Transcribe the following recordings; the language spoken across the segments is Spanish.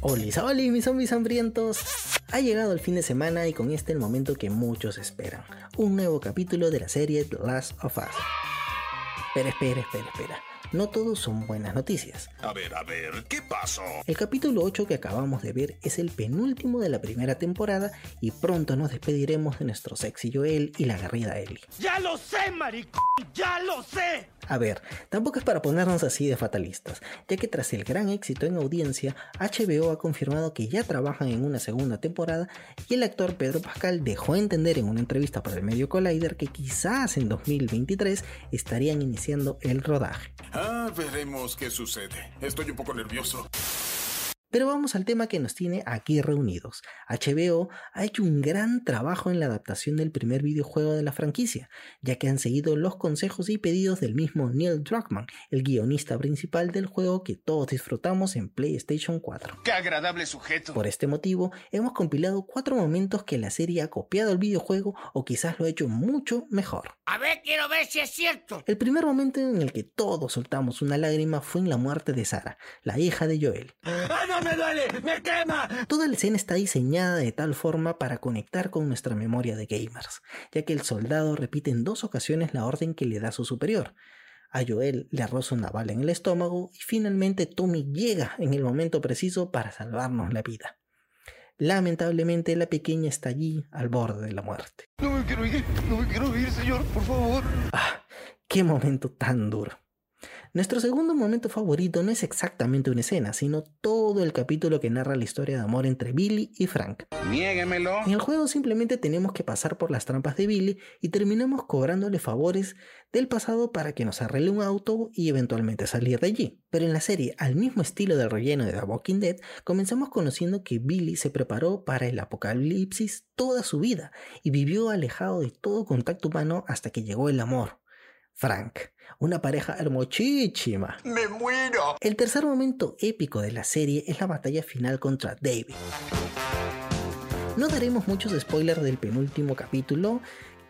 Hola, hola mis zombies hambrientos. Ha llegado el fin de semana y con este el momento que muchos esperan. Un nuevo capítulo de la serie The Last of Us. Espera, espera, espera, espera. No todos son buenas noticias. A ver, a ver, ¿qué pasó? El capítulo 8 que acabamos de ver es el penúltimo de la primera temporada y pronto nos despediremos de nuestro sexy Joel y la guerrida Ellie. ¡Ya lo sé, maricón! ¡Ya lo sé! A ver, tampoco es para ponernos así de fatalistas, ya que tras el gran éxito en audiencia, HBO ha confirmado que ya trabajan en una segunda temporada y el actor Pedro Pascal dejó entender en una entrevista para el medio Collider que quizás en 2023 estarían iniciando el rodaje. Veremos qué sucede. Estoy un poco nervioso. Pero vamos al tema que nos tiene aquí reunidos. HBO ha hecho un gran trabajo en la adaptación del primer videojuego de la franquicia, ya que han seguido los consejos y pedidos del mismo Neil Druckmann, el guionista principal del juego que todos disfrutamos en PlayStation 4. ¡Qué agradable sujeto! Por este motivo, hemos compilado cuatro momentos que la serie ha copiado el videojuego o quizás lo ha hecho mucho mejor. A ver, quiero ver si es cierto. El primer momento en el que todos soltamos una lágrima fue en la muerte de Sara, la hija de Joel. ¡Ah, no me duele! ¡Me quema! Toda la escena está diseñada de tal forma para conectar con nuestra memoria de gamers, ya que el soldado repite en dos ocasiones la orden que le da su superior. A Joel le arroza una bala en el estómago y finalmente Tommy llega en el momento preciso para salvarnos la vida. Lamentablemente la pequeña está allí al borde de la muerte. No me quiero ir, no me quiero ir, señor, por favor. Ah, qué momento tan duro. Nuestro segundo momento favorito no es exactamente una escena, sino todo el capítulo que narra la historia de amor entre Billy y Frank. Niéguemelo. En el juego simplemente tenemos que pasar por las trampas de Billy y terminamos cobrándole favores del pasado para que nos arregle un auto y eventualmente salir de allí. Pero en la serie, al mismo estilo del relleno de The Walking Dead, comenzamos conociendo que Billy se preparó para el apocalipsis toda su vida y vivió alejado de todo contacto humano hasta que llegó el amor. Frank, una pareja hermosísima. ¡Me muero! El tercer momento épico de la serie es la batalla final contra David. No daremos muchos spoilers del penúltimo capítulo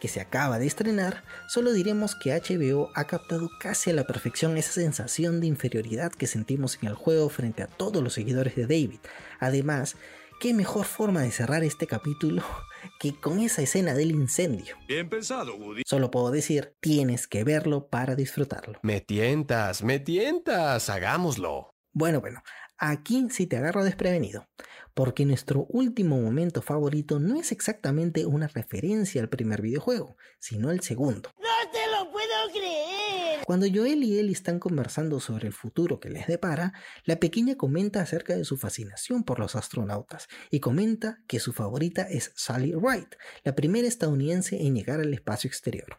que se acaba de estrenar, solo diremos que HBO ha captado casi a la perfección esa sensación de inferioridad que sentimos en el juego frente a todos los seguidores de David. Además, qué mejor forma de cerrar este capítulo que con esa escena del incendio. Bien pensado, Woody. Solo puedo decir, tienes que verlo para disfrutarlo. Me tientas, me tientas, hagámoslo. Bueno, bueno, aquí sí te agarro desprevenido, porque nuestro último momento favorito no es exactamente una referencia al primer videojuego, sino el segundo. ¡No te lo puedo creer! Cuando Joel y Ellie están conversando sobre el futuro que les depara, la pequeña comenta acerca de su fascinación por los astronautas y comenta que su favorita es Sally Wright, la primera estadounidense en llegar al espacio exterior.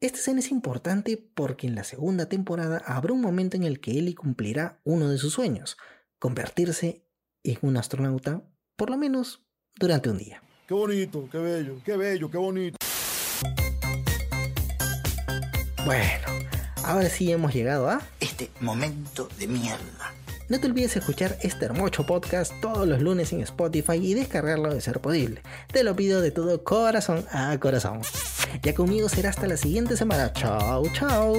Esta escena es importante porque en la segunda temporada habrá un momento en el que Ellie cumplirá uno de sus sueños, convertirse en un astronauta, por lo menos durante un día. Qué bonito, qué bello, qué bello, qué bonito. Bueno, ahora sí hemos llegado a... Este momento de mierda. No te olvides escuchar este hermoso podcast todos los lunes en Spotify y descargarlo de ser posible. Te lo pido de todo corazón a corazón. Ya conmigo será hasta la siguiente semana. Chao, chao.